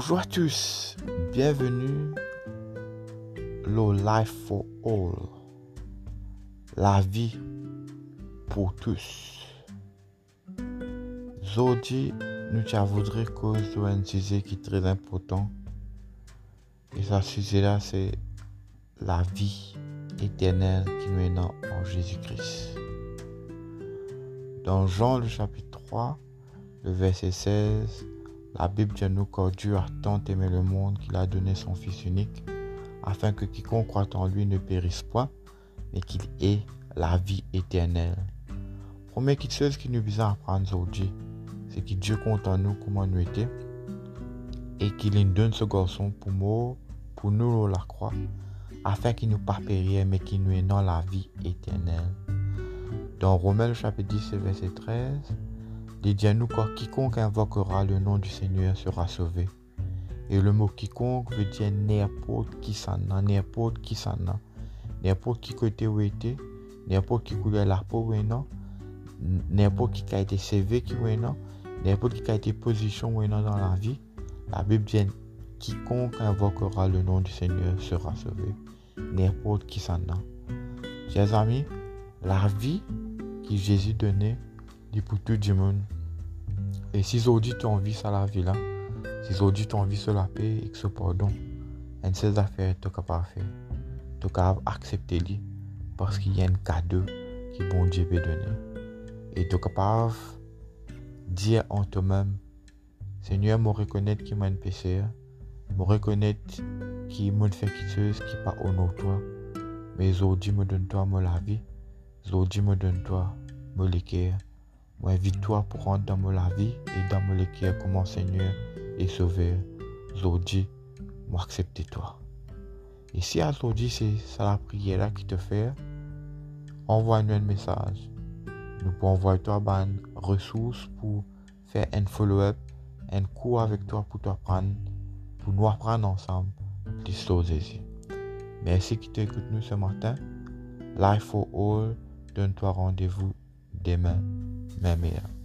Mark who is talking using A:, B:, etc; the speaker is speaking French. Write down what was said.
A: Bonjour à tous, bienvenue au Life for All, la vie pour tous. Aujourd'hui, nous voudrais cause d'un sujet qui est très important. Et ce sujet-là, c'est la vie éternelle qui mène en Jésus-Christ. Dans Jean le chapitre 3, le verset 16, la Bible dit nous que Dieu a tant aimé le monde qu'il a donné son Fils unique, afin que quiconque croit en lui ne périsse point, mais qu'il ait la vie éternelle. Première chose qui nous vient à apprendre aujourd'hui, c'est que Dieu compte en nous comment nous étions, et qu'il nous donne ce garçon pour nous, pour nous la croix, afin qu'il nous pas mais qu'il nous ait dans la vie éternelle. Dans Romains chapitre 10, verset 13, il dit à nous que quiconque invoquera le nom du Seigneur sera sauvé. Et le mot quiconque veut dire n'importe qui s'en a, n'importe qui s'en a. N'importe qui côté où était, n'importe qui coulait la peau ou non, n'importe qui a été qui ou non, n'importe qui a été position ou non dans la vie. La Bible dit quiconque invoquera le nom du Seigneur sera sauvé. N'importe qui s'en a. Chers amis, la vie que Jésus donnait pour tout le monde. Et si aujourd'hui tu as envie ça la vie là, si aujourd'hui tu as envie de la paix et que ce pardon, et ces affaires tu capable de faire. Tu capable accepter lui parce qu'il y a un cadeau que bon Dieu peut donner. Et tu capable dire en toi-même, Seigneur, me reconnaître qu'il m'a péché, me reconnaître qu'il m'a fait chose qui pas honore toi. Mais aujourd'hui, me donne-toi la vie. Aujourd'hui, me donne-toi me l'équerre. Moi, victoire pour rendre dans la vie et dans mon cœur comme mon Seigneur et Sauveur. Aujourd'hui, moi accepter toi. Et si aujourd'hui c'est ça la prière là qui te fait, envoie-nous un message. Nous pouvons envoyer toi une ressources pour faire un follow-up, un cours avec toi pour t'apprendre, pour nous apprendre ensemble l'histoire de Jésus. Merci qui t'écoute nous ce matin. Life for All, donne-toi rendez-vous demain. Maybe.